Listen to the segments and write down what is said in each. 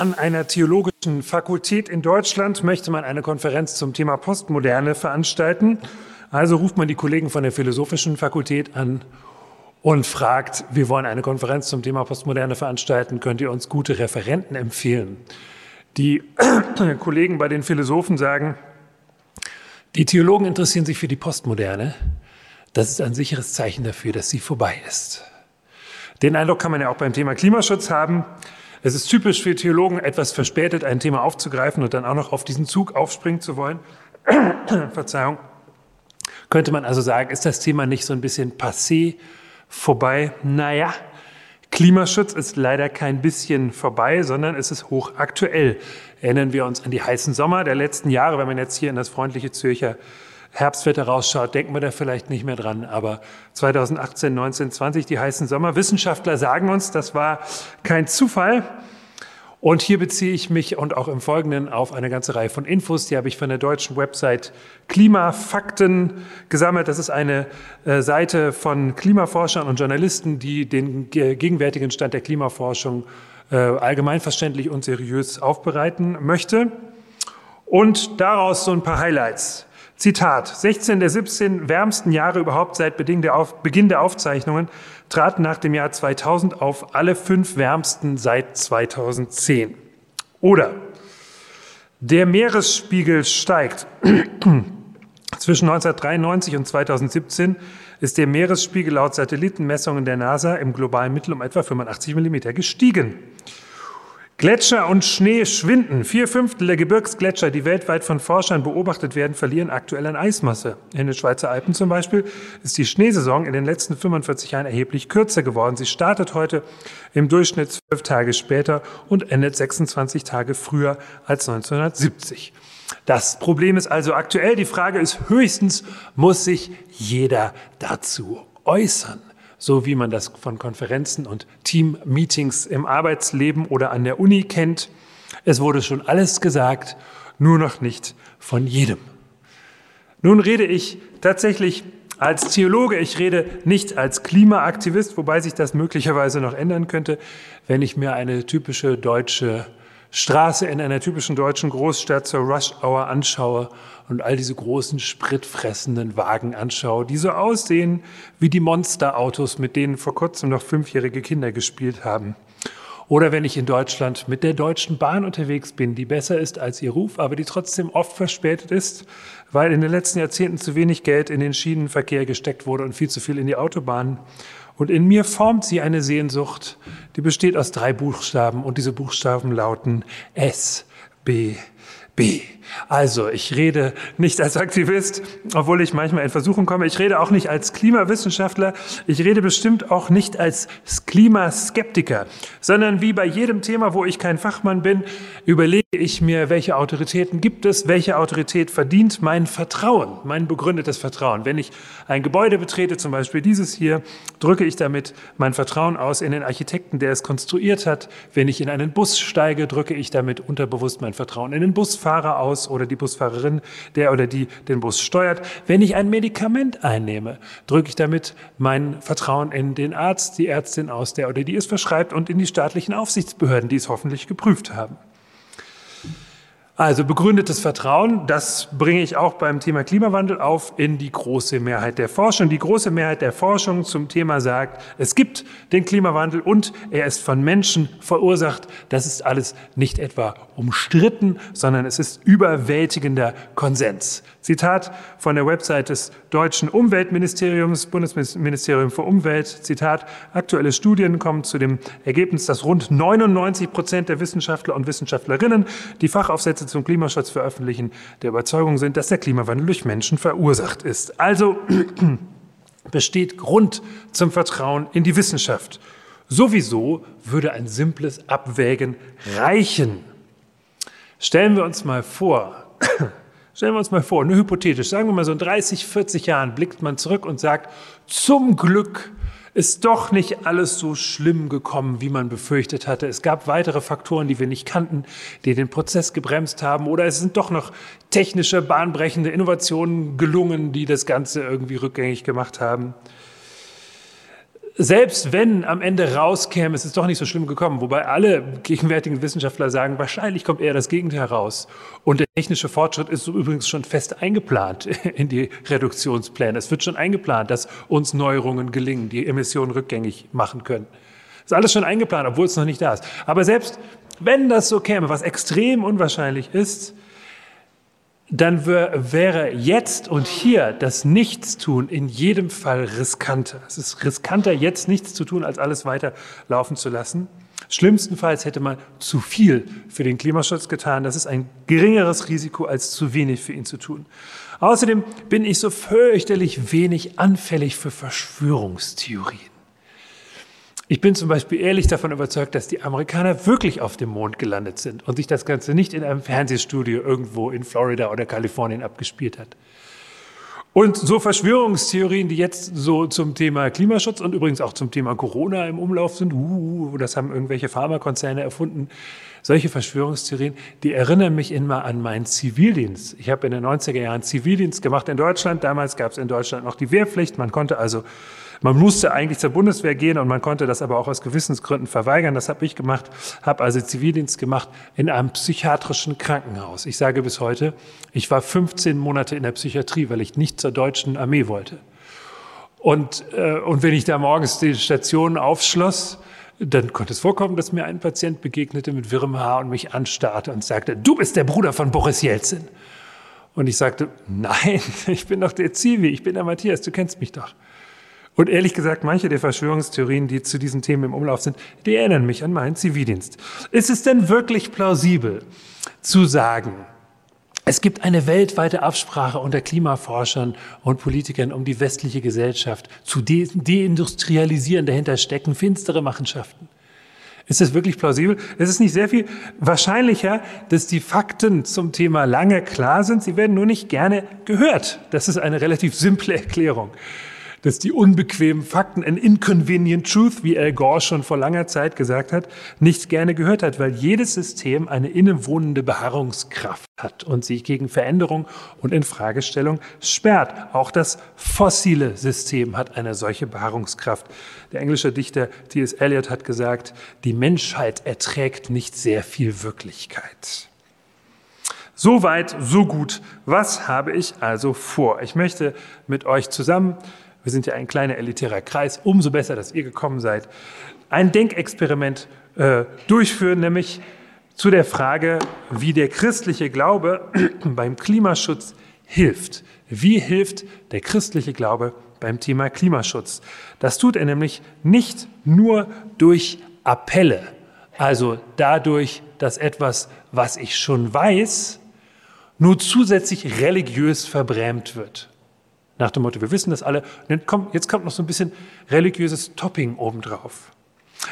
An einer theologischen Fakultät in Deutschland möchte man eine Konferenz zum Thema Postmoderne veranstalten. Also ruft man die Kollegen von der Philosophischen Fakultät an und fragt, wir wollen eine Konferenz zum Thema Postmoderne veranstalten, könnt ihr uns gute Referenten empfehlen? Die Kollegen bei den Philosophen sagen, die Theologen interessieren sich für die Postmoderne. Das ist ein sicheres Zeichen dafür, dass sie vorbei ist. Den Eindruck kann man ja auch beim Thema Klimaschutz haben. Es ist typisch für Theologen, etwas verspätet ein Thema aufzugreifen und dann auch noch auf diesen Zug aufspringen zu wollen. Verzeihung. Könnte man also sagen, ist das Thema nicht so ein bisschen passé vorbei? Naja, Klimaschutz ist leider kein bisschen vorbei, sondern es ist hochaktuell. Erinnern wir uns an die heißen Sommer der letzten Jahre, wenn man jetzt hier in das freundliche Zürcher Herbstwetter rausschaut, denken wir da vielleicht nicht mehr dran. Aber 2018, 19, 20, die heißen Sommer. Wissenschaftler sagen uns, das war kein Zufall. Und hier beziehe ich mich und auch im Folgenden auf eine ganze Reihe von Infos, die habe ich von der deutschen Website Klimafakten gesammelt. Das ist eine äh, Seite von Klimaforschern und Journalisten, die den gegenwärtigen Stand der Klimaforschung äh, allgemeinverständlich und seriös aufbereiten möchte. Und daraus so ein paar Highlights. Zitat, 16 der 17 wärmsten Jahre überhaupt seit Beginn der, Aufzeichnungen traten nach dem Jahr 2000 auf, alle fünf wärmsten seit 2010. Oder der Meeresspiegel steigt. Zwischen 1993 und 2017 ist der Meeresspiegel laut Satellitenmessungen der NASA im globalen Mittel um etwa 85 Millimeter gestiegen. Gletscher und Schnee schwinden. Vier Fünftel der Gebirgsgletscher, die weltweit von Forschern beobachtet werden, verlieren aktuell an Eismasse. In den Schweizer Alpen zum Beispiel ist die Schneesaison in den letzten 45 Jahren erheblich kürzer geworden. Sie startet heute im Durchschnitt zwölf Tage später und endet 26 Tage früher als 1970. Das Problem ist also aktuell. Die Frage ist höchstens, muss sich jeder dazu äußern? So wie man das von Konferenzen und Team-Meetings im Arbeitsleben oder an der Uni kennt. Es wurde schon alles gesagt, nur noch nicht von jedem. Nun rede ich tatsächlich als Theologe, ich rede nicht als Klimaaktivist, wobei sich das möglicherweise noch ändern könnte, wenn ich mir eine typische deutsche Straße in einer typischen deutschen Großstadt zur Rush Hour anschaue und all diese großen spritfressenden Wagen anschaue, die so aussehen wie die Monsterautos, mit denen vor kurzem noch fünfjährige Kinder gespielt haben. Oder wenn ich in Deutschland mit der Deutschen Bahn unterwegs bin, die besser ist als ihr Ruf, aber die trotzdem oft verspätet ist, weil in den letzten Jahrzehnten zu wenig Geld in den Schienenverkehr gesteckt wurde und viel zu viel in die Autobahnen. Und in mir formt sie eine Sehnsucht, die besteht aus drei Buchstaben und diese Buchstaben lauten S, B, B. Also, ich rede nicht als Aktivist, obwohl ich manchmal in Versuchung komme. Ich rede auch nicht als Klimawissenschaftler. Ich rede bestimmt auch nicht als Klimaskeptiker, sondern wie bei jedem Thema, wo ich kein Fachmann bin, überlege ich mir, welche Autoritäten gibt es, welche Autorität verdient mein Vertrauen, mein begründetes Vertrauen. Wenn ich ein Gebäude betrete, zum Beispiel dieses hier, drücke ich damit mein Vertrauen aus in den Architekten, der es konstruiert hat. Wenn ich in einen Bus steige, drücke ich damit unterbewusst mein Vertrauen in den Busfahrer aus Bus oder die Busfahrerin, der oder die den Bus steuert. Wenn ich ein Medikament einnehme, drücke ich damit mein Vertrauen in den Arzt, die Ärztin aus, der oder die es verschreibt und in die staatlichen Aufsichtsbehörden, die es hoffentlich geprüft haben. Also begründetes Vertrauen, das bringe ich auch beim Thema Klimawandel auf in die große Mehrheit der Forschung. Die große Mehrheit der Forschung zum Thema sagt, es gibt den Klimawandel und er ist von Menschen verursacht. Das ist alles nicht etwa umstritten, sondern es ist überwältigender Konsens. Zitat von der Website des deutschen Umweltministeriums, Bundesministerium für Umwelt. Zitat, aktuelle Studien kommen zu dem Ergebnis, dass rund 99 Prozent der Wissenschaftler und Wissenschaftlerinnen, die Fachaufsätze zum Klimaschutz veröffentlichen, der Überzeugung sind, dass der Klimawandel durch Menschen verursacht ist. Also besteht Grund zum Vertrauen in die Wissenschaft. Sowieso würde ein simples Abwägen reichen. Stellen wir uns mal vor, stellen wir uns mal vor, nur hypothetisch, sagen wir mal so in 30, 40 Jahren blickt man zurück und sagt, zum Glück ist doch nicht alles so schlimm gekommen, wie man befürchtet hatte. Es gab weitere Faktoren, die wir nicht kannten, die den Prozess gebremst haben. Oder es sind doch noch technische, bahnbrechende Innovationen gelungen, die das Ganze irgendwie rückgängig gemacht haben selbst wenn am Ende rauskäme, es ist doch nicht so schlimm gekommen, wobei alle gegenwärtigen Wissenschaftler sagen, wahrscheinlich kommt eher das Gegenteil heraus. Und der technische Fortschritt ist übrigens schon fest eingeplant in die Reduktionspläne. Es wird schon eingeplant, dass uns Neuerungen gelingen, die Emissionen rückgängig machen können. Ist alles schon eingeplant, obwohl es noch nicht da ist. Aber selbst wenn das so käme, was extrem unwahrscheinlich ist, dann wäre jetzt und hier das Nichtstun in jedem Fall riskanter. Es ist riskanter, jetzt nichts zu tun, als alles weiter laufen zu lassen. Schlimmstenfalls hätte man zu viel für den Klimaschutz getan. Das ist ein geringeres Risiko, als zu wenig für ihn zu tun. Außerdem bin ich so fürchterlich wenig anfällig für Verschwörungstheorien. Ich bin zum Beispiel ehrlich davon überzeugt, dass die Amerikaner wirklich auf dem Mond gelandet sind und sich das Ganze nicht in einem Fernsehstudio irgendwo in Florida oder Kalifornien abgespielt hat. Und so Verschwörungstheorien, die jetzt so zum Thema Klimaschutz und übrigens auch zum Thema Corona im Umlauf sind, uh, das haben irgendwelche Pharmakonzerne erfunden, solche Verschwörungstheorien, die erinnern mich immer an meinen Zivildienst. Ich habe in den 90er Jahren Zivildienst gemacht in Deutschland. Damals gab es in Deutschland noch die Wehrpflicht. Man konnte also man musste eigentlich zur Bundeswehr gehen und man konnte das aber auch aus Gewissensgründen verweigern. Das habe ich gemacht, habe also Zivildienst gemacht in einem psychiatrischen Krankenhaus. Ich sage bis heute, ich war 15 Monate in der Psychiatrie, weil ich nicht zur deutschen Armee wollte. Und, äh, und wenn ich da morgens die Station aufschloss, dann konnte es vorkommen, dass mir ein Patient begegnete mit wirrem Haar und mich anstarrte und sagte, du bist der Bruder von Boris Jelzin. Und ich sagte, nein, ich bin doch der Zivi, ich bin der Matthias, du kennst mich doch. Und ehrlich gesagt, manche der Verschwörungstheorien, die zu diesen Themen im Umlauf sind, die erinnern mich an meinen Zivildienst. Ist es denn wirklich plausibel zu sagen, es gibt eine weltweite Absprache unter Klimaforschern und Politikern, um die westliche Gesellschaft zu de deindustrialisieren. Dahinter stecken finstere Machenschaften. Ist das wirklich plausibel? Es ist nicht sehr viel wahrscheinlicher, dass die Fakten zum Thema lange klar sind. Sie werden nur nicht gerne gehört. Das ist eine relativ simple Erklärung dass die unbequemen Fakten, an inconvenient truth, wie Al Gore schon vor langer Zeit gesagt hat, nicht gerne gehört hat, weil jedes System eine innewohnende Beharrungskraft hat und sich gegen Veränderung und Infragestellung sperrt. Auch das fossile System hat eine solche Beharrungskraft. Der englische Dichter T.S. Eliot hat gesagt, die Menschheit erträgt nicht sehr viel Wirklichkeit. So weit, so gut. Was habe ich also vor? Ich möchte mit euch zusammen wir sind ja ein kleiner elitärer Kreis, umso besser, dass ihr gekommen seid, ein Denkexperiment äh, durchführen, nämlich zu der Frage, wie der christliche Glaube beim Klimaschutz hilft. Wie hilft der christliche Glaube beim Thema Klimaschutz? Das tut er nämlich nicht nur durch Appelle, also dadurch, dass etwas, was ich schon weiß, nur zusätzlich religiös verbrämt wird. Nach dem Motto, wir wissen das alle. Jetzt kommt, jetzt kommt noch so ein bisschen religiöses Topping obendrauf.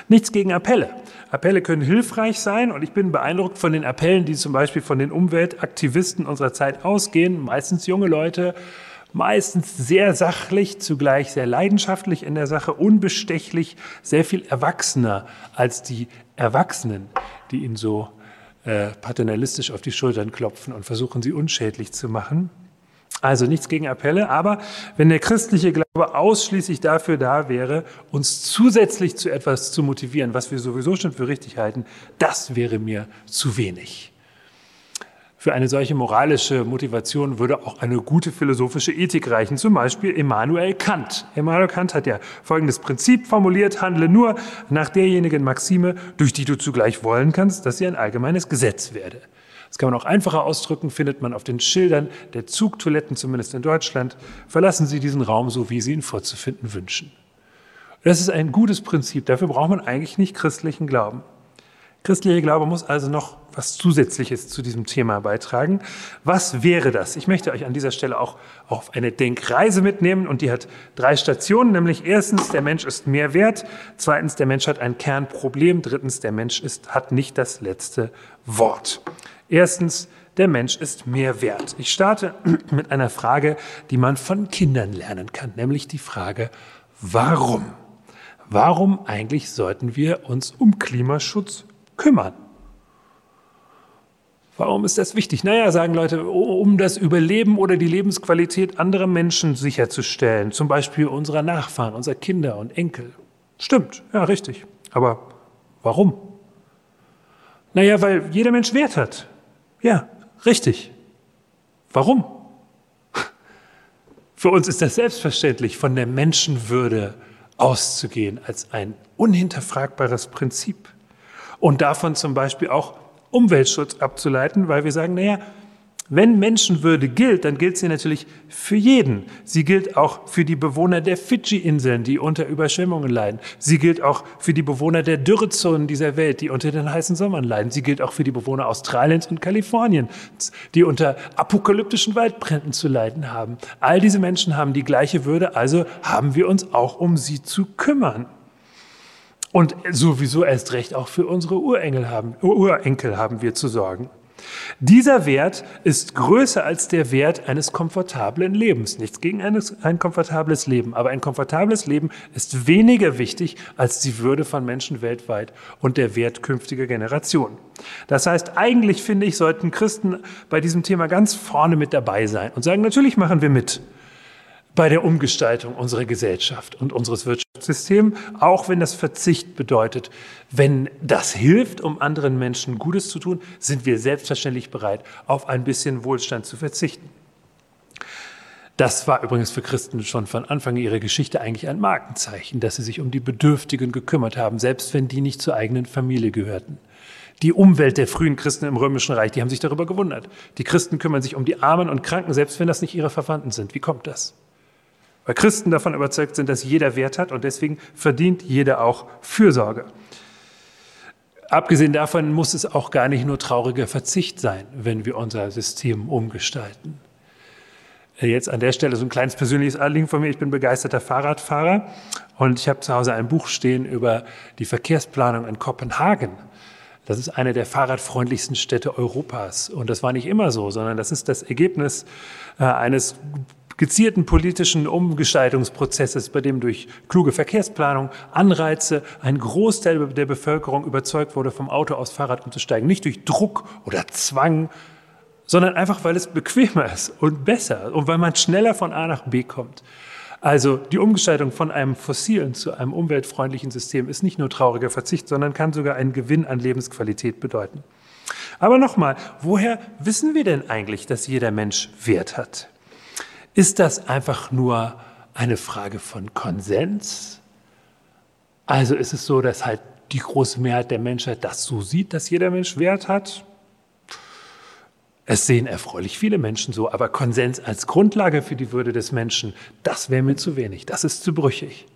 Nichts gegen Appelle. Appelle können hilfreich sein und ich bin beeindruckt von den Appellen, die zum Beispiel von den Umweltaktivisten unserer Zeit ausgehen. Meistens junge Leute, meistens sehr sachlich, zugleich sehr leidenschaftlich in der Sache, unbestechlich, sehr viel erwachsener als die Erwachsenen, die ihnen so äh, paternalistisch auf die Schultern klopfen und versuchen, sie unschädlich zu machen. Also nichts gegen Appelle, aber wenn der christliche Glaube ausschließlich dafür da wäre, uns zusätzlich zu etwas zu motivieren, was wir sowieso schon für richtig halten, das wäre mir zu wenig. Für eine solche moralische Motivation würde auch eine gute philosophische Ethik reichen, zum Beispiel Immanuel Kant. Immanuel Kant hat ja folgendes Prinzip formuliert, handle nur nach derjenigen Maxime, durch die du zugleich wollen kannst, dass sie ein allgemeines Gesetz werde. Das kann man auch einfacher ausdrücken, findet man auf den Schildern der Zugtoiletten, zumindest in Deutschland. Verlassen Sie diesen Raum so, wie Sie ihn vorzufinden wünschen. Das ist ein gutes Prinzip. Dafür braucht man eigentlich nicht christlichen Glauben. Christlicher Glaube muss also noch was Zusätzliches zu diesem Thema beitragen. Was wäre das? Ich möchte euch an dieser Stelle auch auf eine Denkreise mitnehmen und die hat drei Stationen, nämlich erstens, der Mensch ist mehr wert, zweitens, der Mensch hat ein Kernproblem, drittens, der Mensch ist, hat nicht das letzte Wort. Erstens, der Mensch ist mehr wert. Ich starte mit einer Frage, die man von Kindern lernen kann, nämlich die Frage, warum? Warum eigentlich sollten wir uns um Klimaschutz kümmern? Warum ist das wichtig? Naja, sagen Leute, um das Überleben oder die Lebensqualität anderer Menschen sicherzustellen, zum Beispiel unserer Nachfahren, unserer Kinder und Enkel. Stimmt, ja, richtig. Aber warum? Naja, weil jeder Mensch Wert hat. Ja, richtig. Warum? Für uns ist das selbstverständlich, von der Menschenwürde auszugehen als ein unhinterfragbares Prinzip. Und davon zum Beispiel auch Umweltschutz abzuleiten, weil wir sagen, naja, wenn Menschenwürde gilt, dann gilt sie natürlich für jeden. Sie gilt auch für die Bewohner der Fidschi-Inseln, die unter Überschwemmungen leiden. Sie gilt auch für die Bewohner der Dürrezonen dieser Welt, die unter den heißen Sommern leiden. Sie gilt auch für die Bewohner Australiens und Kaliforniens, die unter apokalyptischen Waldbränden zu leiden haben. All diese Menschen haben die gleiche Würde, also haben wir uns auch um sie zu kümmern. Und sowieso erst recht auch für unsere Urengel haben, Urenkel haben wir zu sorgen. Dieser Wert ist größer als der Wert eines komfortablen Lebens. Nichts gegen eines, ein komfortables Leben, aber ein komfortables Leben ist weniger wichtig als die Würde von Menschen weltweit und der Wert künftiger Generationen. Das heißt, eigentlich finde ich, sollten Christen bei diesem Thema ganz vorne mit dabei sein und sagen, natürlich machen wir mit bei der Umgestaltung unserer Gesellschaft und unseres Wirtschaftssystems, auch wenn das Verzicht bedeutet. Wenn das hilft, um anderen Menschen Gutes zu tun, sind wir selbstverständlich bereit, auf ein bisschen Wohlstand zu verzichten. Das war übrigens für Christen schon von Anfang ihrer Geschichte eigentlich ein Markenzeichen, dass sie sich um die Bedürftigen gekümmert haben, selbst wenn die nicht zur eigenen Familie gehörten. Die Umwelt der frühen Christen im Römischen Reich, die haben sich darüber gewundert. Die Christen kümmern sich um die Armen und Kranken, selbst wenn das nicht ihre Verwandten sind. Wie kommt das? Weil Christen davon überzeugt sind, dass jeder Wert hat und deswegen verdient jeder auch Fürsorge. Abgesehen davon muss es auch gar nicht nur trauriger Verzicht sein, wenn wir unser System umgestalten. Jetzt an der Stelle so ein kleines persönliches Anliegen von mir. Ich bin begeisterter Fahrradfahrer und ich habe zu Hause ein Buch stehen über die Verkehrsplanung in Kopenhagen. Das ist eine der fahrradfreundlichsten Städte Europas. Und das war nicht immer so, sondern das ist das Ergebnis äh, eines gezielten politischen Umgestaltungsprozesses, bei dem durch kluge Verkehrsplanung, Anreize ein Großteil der Bevölkerung überzeugt wurde, vom Auto aufs Fahrrad umzusteigen. Nicht durch Druck oder Zwang, sondern einfach, weil es bequemer ist und besser und weil man schneller von A nach B kommt. Also die Umgestaltung von einem fossilen zu einem umweltfreundlichen System ist nicht nur trauriger Verzicht, sondern kann sogar einen Gewinn an Lebensqualität bedeuten. Aber nochmal, woher wissen wir denn eigentlich, dass jeder Mensch Wert hat? Ist das einfach nur eine Frage von Konsens? Also ist es so, dass halt die große Mehrheit der Menschheit das so sieht, dass jeder Mensch Wert hat? Es sehen erfreulich viele Menschen so, aber Konsens als Grundlage für die Würde des Menschen, das wäre mir zu wenig, das ist zu brüchig.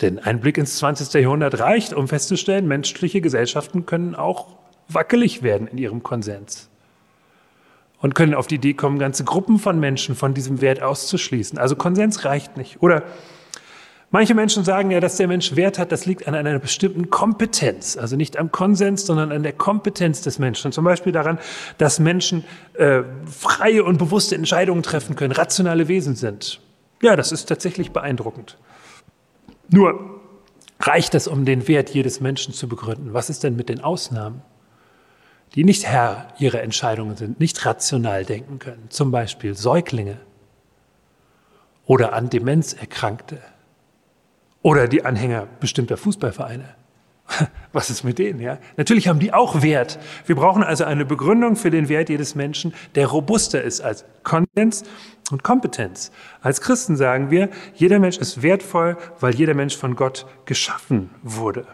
Denn ein Blick ins 20. Jahrhundert reicht, um festzustellen, menschliche Gesellschaften können auch wackelig werden in ihrem Konsens und können auf die Idee kommen, ganze Gruppen von Menschen von diesem Wert auszuschließen. Also Konsens reicht nicht. Oder manche Menschen sagen ja, dass der Mensch Wert hat, das liegt an einer bestimmten Kompetenz. Also nicht am Konsens, sondern an der Kompetenz des Menschen. Zum Beispiel daran, dass Menschen äh, freie und bewusste Entscheidungen treffen können, rationale Wesen sind. Ja, das ist tatsächlich beeindruckend. Nur reicht es, um den Wert jedes Menschen zu begründen? Was ist denn mit den Ausnahmen? Die nicht Herr ihrer Entscheidungen sind, nicht rational denken können, zum Beispiel Säuglinge oder an Demenz Erkrankte oder die Anhänger bestimmter Fußballvereine. Was ist mit denen? Ja? Natürlich haben die auch Wert. Wir brauchen also eine Begründung für den Wert jedes Menschen, der robuster ist als Konsens und Kompetenz. Als Christen sagen wir, jeder Mensch ist wertvoll, weil jeder Mensch von Gott geschaffen wurde.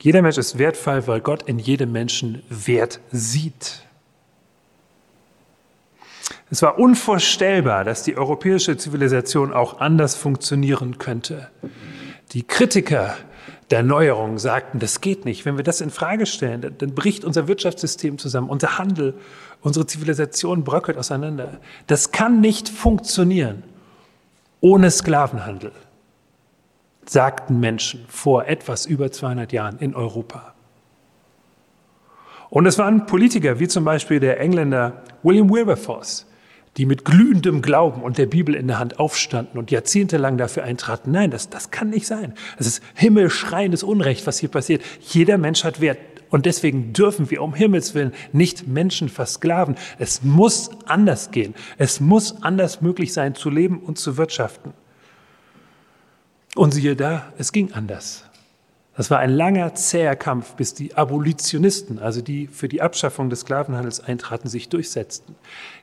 Jeder Mensch ist wertvoll, weil Gott in jedem Menschen Wert sieht. Es war unvorstellbar, dass die europäische Zivilisation auch anders funktionieren könnte. Die Kritiker der Neuerung sagten, das geht nicht. Wenn wir das in Frage stellen, dann, dann bricht unser Wirtschaftssystem zusammen, unser Handel, unsere Zivilisation bröckelt auseinander. Das kann nicht funktionieren ohne Sklavenhandel, sagten Menschen vor etwas über 200 Jahren in Europa. Und es waren Politiker, wie zum Beispiel der Engländer William Wilberforce, die mit glühendem Glauben und der Bibel in der Hand aufstanden und jahrzehntelang dafür eintraten. Nein, das, das kann nicht sein. Es ist himmelschreiendes Unrecht, was hier passiert. Jeder Mensch hat Wert. Und deswegen dürfen wir um Himmels Willen nicht Menschen versklaven. Es muss anders gehen. Es muss anders möglich sein, zu leben und zu wirtschaften. Und siehe da, es ging anders. Das war ein langer, zäher Kampf, bis die Abolitionisten, also die für die Abschaffung des Sklavenhandels eintraten, sich durchsetzten.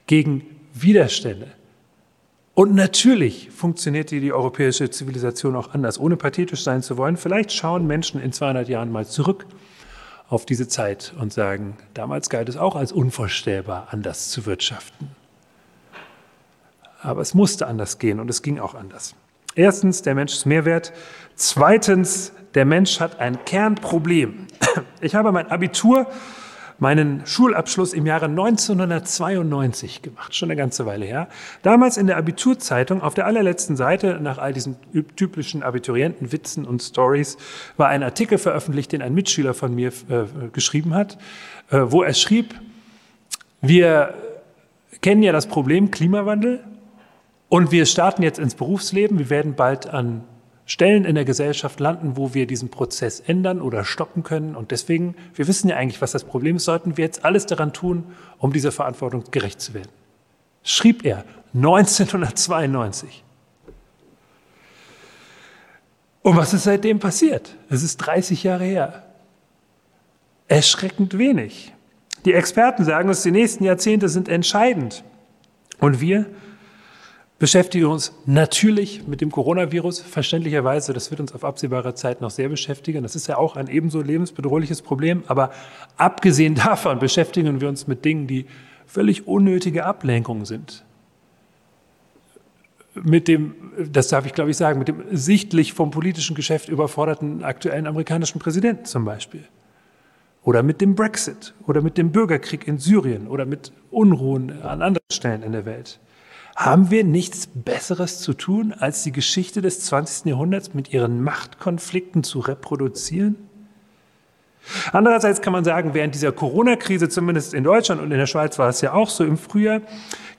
Gegen Widerstände. Und natürlich funktionierte die europäische Zivilisation auch anders, ohne pathetisch sein zu wollen. Vielleicht schauen Menschen in 200 Jahren mal zurück auf diese Zeit und sagen, damals galt es auch als unvorstellbar, anders zu wirtschaften. Aber es musste anders gehen und es ging auch anders. Erstens, der Mensch ist Mehrwert. Zweitens, der Mensch hat ein Kernproblem. Ich habe mein Abitur meinen Schulabschluss im Jahre 1992 gemacht, schon eine ganze Weile her. Damals in der Abiturzeitung, auf der allerletzten Seite, nach all diesen typischen Abiturientenwitzen und Stories, war ein Artikel veröffentlicht, den ein Mitschüler von mir äh, geschrieben hat, äh, wo er schrieb, wir kennen ja das Problem Klimawandel und wir starten jetzt ins Berufsleben. Wir werden bald an Stellen in der Gesellschaft landen, wo wir diesen Prozess ändern oder stoppen können. Und deswegen, wir wissen ja eigentlich, was das Problem ist, sollten wir jetzt alles daran tun, um dieser Verantwortung gerecht zu werden. Schrieb er 1992. Und was ist seitdem passiert? Es ist 30 Jahre her. Erschreckend wenig. Die Experten sagen uns, die nächsten Jahrzehnte sind entscheidend. Und wir beschäftigen uns natürlich mit dem Coronavirus, verständlicherweise. Das wird uns auf absehbare Zeit noch sehr beschäftigen. Das ist ja auch ein ebenso lebensbedrohliches Problem. Aber abgesehen davon beschäftigen wir uns mit Dingen, die völlig unnötige Ablenkungen sind. Mit dem, das darf ich glaube ich sagen, mit dem sichtlich vom politischen Geschäft überforderten aktuellen amerikanischen Präsidenten zum Beispiel. Oder mit dem Brexit oder mit dem Bürgerkrieg in Syrien oder mit Unruhen an anderen Stellen in der Welt. Haben wir nichts Besseres zu tun, als die Geschichte des 20. Jahrhunderts mit ihren Machtkonflikten zu reproduzieren? Andererseits kann man sagen, während dieser Corona-Krise, zumindest in Deutschland und in der Schweiz war es ja auch so im Frühjahr,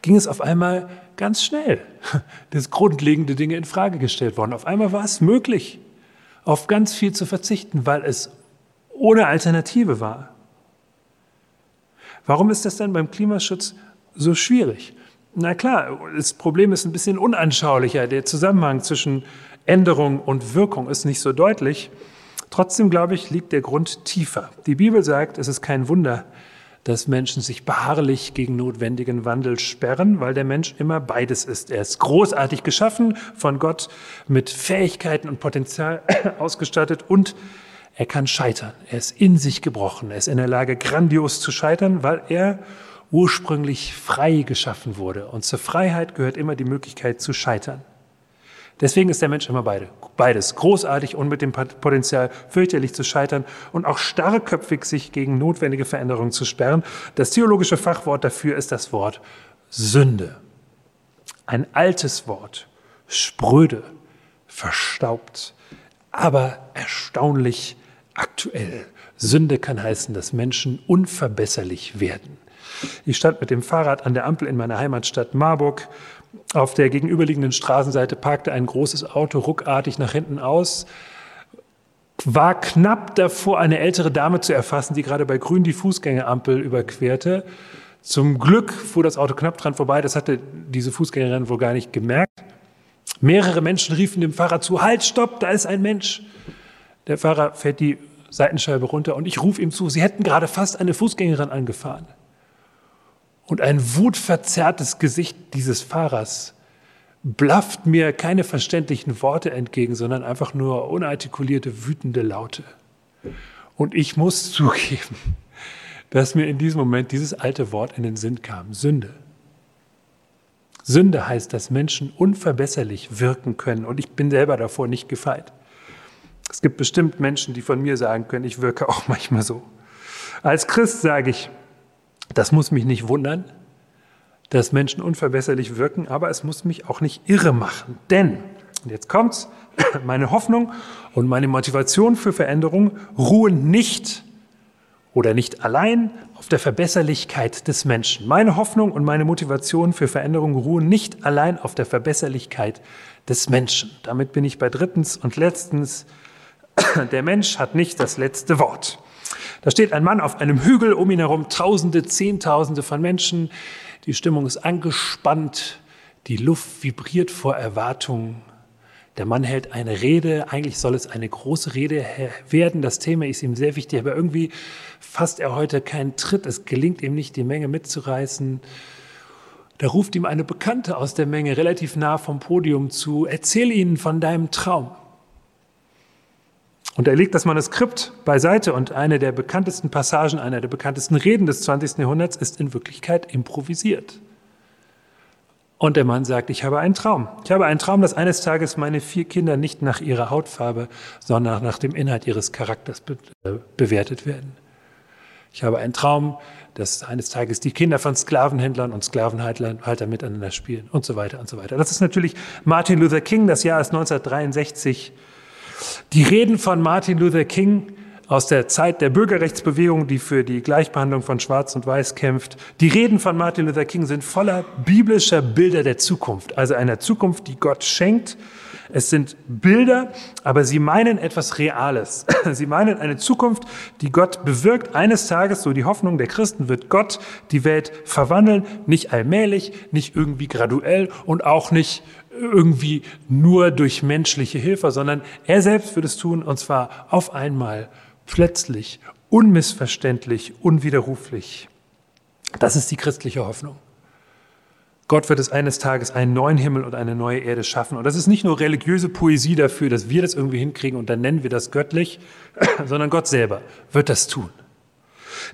ging es auf einmal ganz schnell, dass grundlegende Dinge in Frage gestellt worden. Auf einmal war es möglich, auf ganz viel zu verzichten, weil es ohne Alternative war. Warum ist das dann beim Klimaschutz so schwierig? Na klar, das Problem ist ein bisschen unanschaulicher. Der Zusammenhang zwischen Änderung und Wirkung ist nicht so deutlich. Trotzdem, glaube ich, liegt der Grund tiefer. Die Bibel sagt, es ist kein Wunder, dass Menschen sich beharrlich gegen notwendigen Wandel sperren, weil der Mensch immer beides ist. Er ist großartig geschaffen, von Gott mit Fähigkeiten und Potenzial ausgestattet und er kann scheitern. Er ist in sich gebrochen. Er ist in der Lage, grandios zu scheitern, weil er ursprünglich frei geschaffen wurde. Und zur Freiheit gehört immer die Möglichkeit zu scheitern. Deswegen ist der Mensch immer beide, beides. Großartig und mit dem Potenzial fürchterlich zu scheitern und auch starrköpfig sich gegen notwendige Veränderungen zu sperren. Das theologische Fachwort dafür ist das Wort Sünde. Ein altes Wort, spröde, verstaubt, aber erstaunlich aktuell. Sünde kann heißen, dass Menschen unverbesserlich werden. Ich stand mit dem Fahrrad an der Ampel in meiner Heimatstadt Marburg. Auf der gegenüberliegenden Straßenseite parkte ein großes Auto ruckartig nach hinten aus, war knapp davor, eine ältere Dame zu erfassen, die gerade bei Grün die Fußgängerampel überquerte. Zum Glück fuhr das Auto knapp dran vorbei, das hatte diese Fußgängerin wohl gar nicht gemerkt. Mehrere Menschen riefen dem Fahrer zu, halt, stopp, da ist ein Mensch. Der Fahrer fährt die Seitenscheibe runter und ich rufe ihm zu, sie hätten gerade fast eine Fußgängerin angefahren. Und ein wutverzerrtes Gesicht dieses Fahrers blafft mir keine verständlichen Worte entgegen, sondern einfach nur unartikulierte, wütende Laute. Und ich muss zugeben, dass mir in diesem Moment dieses alte Wort in den Sinn kam, Sünde. Sünde heißt, dass Menschen unverbesserlich wirken können und ich bin selber davor nicht gefeit. Es gibt bestimmt Menschen, die von mir sagen können, ich wirke auch manchmal so. Als Christ sage ich, das muss mich nicht wundern, dass Menschen unverbesserlich wirken, aber es muss mich auch nicht irre machen. Denn, und jetzt kommt's, meine Hoffnung und meine Motivation für Veränderung ruhen nicht oder nicht allein auf der Verbesserlichkeit des Menschen. Meine Hoffnung und meine Motivation für Veränderung ruhen nicht allein auf der Verbesserlichkeit des Menschen. Damit bin ich bei drittens und letztens. Der Mensch hat nicht das letzte Wort. Da steht ein Mann auf einem Hügel, um ihn herum Tausende, Zehntausende von Menschen. Die Stimmung ist angespannt, die Luft vibriert vor Erwartung. Der Mann hält eine Rede, eigentlich soll es eine große Rede werden. Das Thema ist ihm sehr wichtig, aber irgendwie fasst er heute keinen Tritt. Es gelingt ihm nicht, die Menge mitzureißen. Da ruft ihm eine Bekannte aus der Menge relativ nah vom Podium zu, erzähl ihnen von deinem Traum. Und er legt das Manuskript beiseite und eine der bekanntesten Passagen, einer der bekanntesten Reden des 20. Jahrhunderts ist in Wirklichkeit improvisiert. Und der Mann sagt, ich habe einen Traum. Ich habe einen Traum, dass eines Tages meine vier Kinder nicht nach ihrer Hautfarbe, sondern nach dem Inhalt ihres Charakters be äh, bewertet werden. Ich habe einen Traum, dass eines Tages die Kinder von Sklavenhändlern und Sklavenhaltern miteinander spielen und so weiter und so weiter. Das ist natürlich Martin Luther King, das Jahr ist 1963. Die Reden von Martin Luther King aus der Zeit der Bürgerrechtsbewegung, die für die Gleichbehandlung von Schwarz und Weiß kämpft. Die Reden von Martin Luther King sind voller biblischer Bilder der Zukunft, also einer Zukunft, die Gott schenkt. Es sind Bilder, aber sie meinen etwas Reales. Sie meinen eine Zukunft, die Gott bewirkt. Eines Tages, so die Hoffnung der Christen, wird Gott die Welt verwandeln, nicht allmählich, nicht irgendwie graduell und auch nicht irgendwie nur durch menschliche Hilfe, sondern er selbst wird es tun, und zwar auf einmal plötzlich, unmissverständlich, unwiderruflich. Das ist die christliche Hoffnung. Gott wird es eines Tages einen neuen Himmel und eine neue Erde schaffen. Und das ist nicht nur religiöse Poesie dafür, dass wir das irgendwie hinkriegen und dann nennen wir das göttlich, sondern Gott selber wird das tun.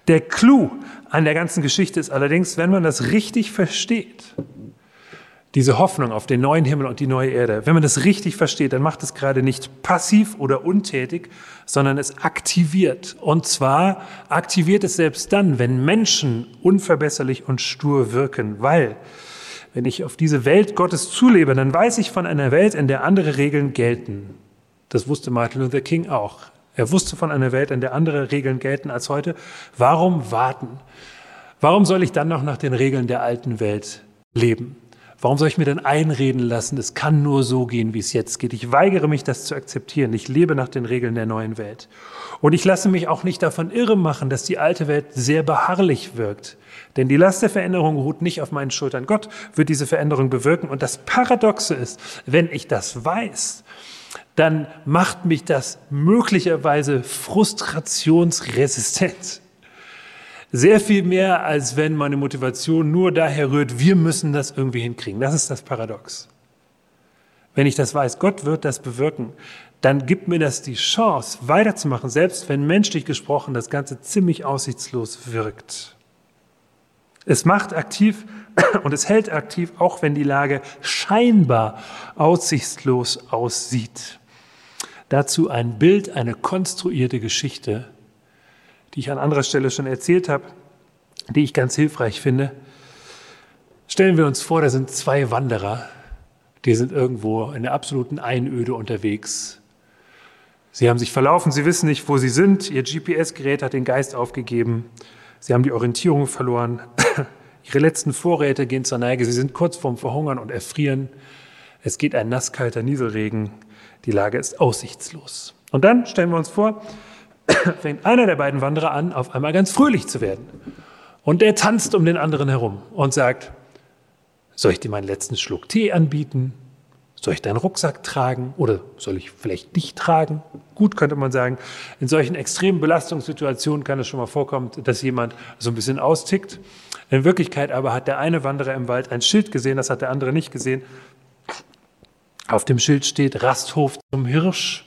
Der Clou an der ganzen Geschichte ist allerdings, wenn man das richtig versteht, diese Hoffnung auf den neuen Himmel und die neue Erde, wenn man das richtig versteht, dann macht es gerade nicht passiv oder untätig, sondern es aktiviert. Und zwar aktiviert es selbst dann, wenn Menschen unverbesserlich und stur wirken, weil wenn ich auf diese Welt Gottes zulebe, dann weiß ich von einer Welt, in der andere Regeln gelten. Das wusste Martin Luther King auch. Er wusste von einer Welt, in der andere Regeln gelten als heute. Warum warten? Warum soll ich dann noch nach den Regeln der alten Welt leben? Warum soll ich mir denn einreden lassen, es kann nur so gehen, wie es jetzt geht? Ich weigere mich, das zu akzeptieren. Ich lebe nach den Regeln der neuen Welt. Und ich lasse mich auch nicht davon irre machen, dass die alte Welt sehr beharrlich wirkt. Denn die Last der Veränderung ruht nicht auf meinen Schultern. Gott wird diese Veränderung bewirken. Und das Paradoxe ist, wenn ich das weiß, dann macht mich das möglicherweise frustrationsresistent. Sehr viel mehr, als wenn meine Motivation nur daher rührt, wir müssen das irgendwie hinkriegen. Das ist das Paradox. Wenn ich das weiß, Gott wird das bewirken, dann gibt mir das die Chance, weiterzumachen, selbst wenn menschlich gesprochen das Ganze ziemlich aussichtslos wirkt. Es macht aktiv und es hält aktiv, auch wenn die Lage scheinbar aussichtslos aussieht. Dazu ein Bild, eine konstruierte Geschichte die ich an anderer Stelle schon erzählt habe, die ich ganz hilfreich finde. Stellen wir uns vor, da sind zwei Wanderer, die sind irgendwo in der absoluten Einöde unterwegs. Sie haben sich verlaufen, sie wissen nicht, wo sie sind. Ihr GPS-Gerät hat den Geist aufgegeben. Sie haben die Orientierung verloren. Ihre letzten Vorräte gehen zur Neige. Sie sind kurz vorm Verhungern und Erfrieren. Es geht ein nasskalter Nieselregen. Die Lage ist aussichtslos. Und dann stellen wir uns vor, fängt einer der beiden Wanderer an, auf einmal ganz fröhlich zu werden. Und er tanzt um den anderen herum und sagt, soll ich dir meinen letzten Schluck Tee anbieten? Soll ich deinen Rucksack tragen oder soll ich vielleicht dich tragen? Gut, könnte man sagen. In solchen extremen Belastungssituationen kann es schon mal vorkommen, dass jemand so ein bisschen austickt. In Wirklichkeit aber hat der eine Wanderer im Wald ein Schild gesehen, das hat der andere nicht gesehen. Auf dem Schild steht Rasthof zum Hirsch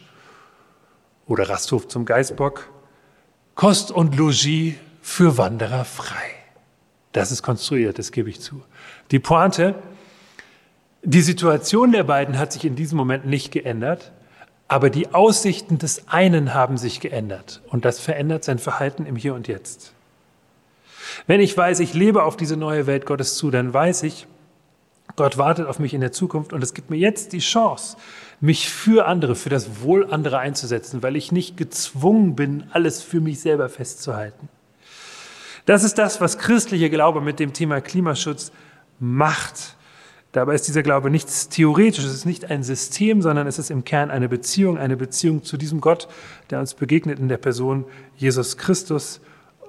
oder Rasthof zum Geißbock. Kost und Logis für Wanderer frei. Das ist konstruiert, das gebe ich zu. Die Pointe, die Situation der beiden hat sich in diesem Moment nicht geändert, Aber die Aussichten des einen haben sich geändert und das verändert sein Verhalten im Hier und Jetzt. Wenn ich weiß, ich lebe auf diese neue Welt Gottes zu, dann weiß ich, Gott wartet auf mich in der Zukunft und es gibt mir jetzt die Chance, mich für andere, für das Wohl anderer einzusetzen, weil ich nicht gezwungen bin, alles für mich selber festzuhalten. Das ist das, was christlicher Glaube mit dem Thema Klimaschutz macht. Dabei ist dieser Glaube nichts Theoretisches, es ist nicht ein System, sondern es ist im Kern eine Beziehung, eine Beziehung zu diesem Gott, der uns begegnet in der Person Jesus Christus.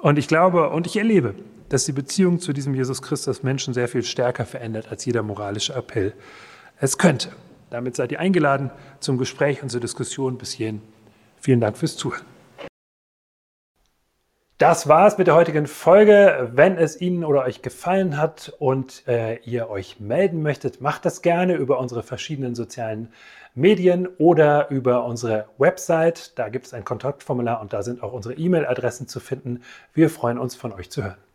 Und ich glaube und ich erlebe, dass die Beziehung zu diesem Jesus Christus Menschen sehr viel stärker verändert, als jeder moralische Appell es könnte. Damit seid ihr eingeladen zum Gespräch und zur Diskussion. Bis hierhin vielen Dank fürs Zuhören. Das war's mit der heutigen Folge. Wenn es Ihnen oder euch gefallen hat und äh, ihr euch melden möchtet, macht das gerne über unsere verschiedenen sozialen Medien oder über unsere Website. Da gibt es ein Kontaktformular und da sind auch unsere E-Mail-Adressen zu finden. Wir freuen uns, von euch zu hören.